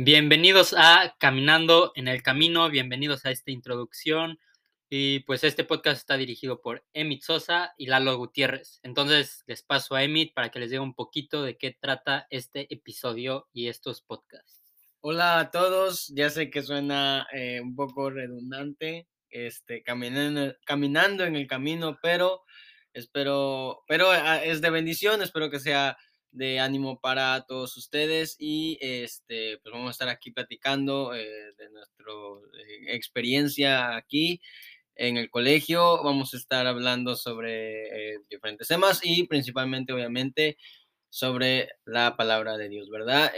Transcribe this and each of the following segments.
Bienvenidos a Caminando en el Camino, bienvenidos a esta introducción. Y pues este podcast está dirigido por Emit Sosa y Lalo Gutiérrez. Entonces les paso a Emit para que les diga un poquito de qué trata este episodio y estos podcasts. Hola a todos, ya sé que suena eh, un poco redundante, este, caminando, caminando en el camino, pero espero, pero ah, es de bendición, espero que sea de ánimo para todos ustedes y este pues vamos a estar aquí platicando eh, de nuestra eh, experiencia aquí en el colegio. Vamos a estar hablando sobre eh, diferentes temas y principalmente obviamente sobre la palabra de Dios verdad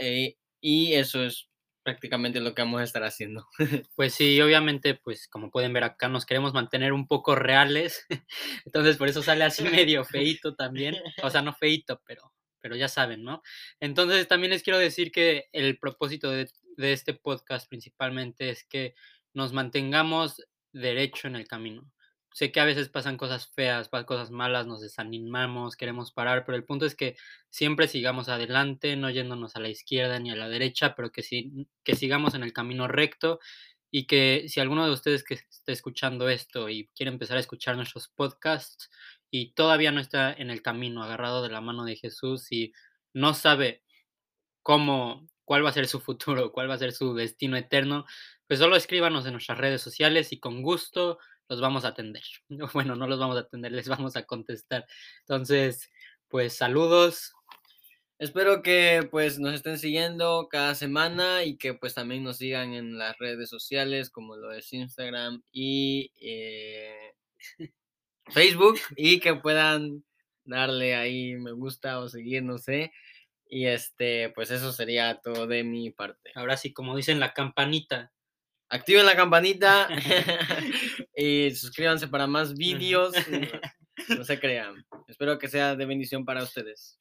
y eso es prácticamente lo que vamos a estar haciendo. Pues sí obviamente pues como pueden ver acá nos queremos mantener un poco reales. Entonces por eso sale así medio feito también. O sea no feito pero pero ya saben, ¿no? Entonces también les quiero decir que el propósito de, este podcast principalmente es que nos mantengamos derecho en el camino. Sé que a veces pasan cosas feas, cosas malas, nos desanimamos, queremos parar, pero el punto es que siempre sigamos adelante, no yéndonos a la izquierda ni a la derecha, pero que, que sigamos en el camino recto y que si alguno de ustedes que esté escuchando esto y quiere empezar a escuchar nuestros podcasts, y todavía no está en el camino, agarrado de la mano de Jesús y no sabe cómo, cuál va a ser su futuro, cuál va a ser su destino eterno, pues solo escríbanos en nuestras redes sociales y con gusto los vamos a atender. Bueno, no los vamos a atender, les vamos a contestar. Entonces, pues saludos. Espero que pues nos estén siguiendo cada semana y que pues también nos sigan en las redes sociales como lo es Instagram y eh, Facebook y que puedan darle ahí me gusta o seguir, no sé. Y este, pues eso sería todo de mi parte. Ahora sí, como dicen la campanita. Activen la campanita y suscríbanse para más vídeos. No, se crean. Espero que sea de bendición para ustedes.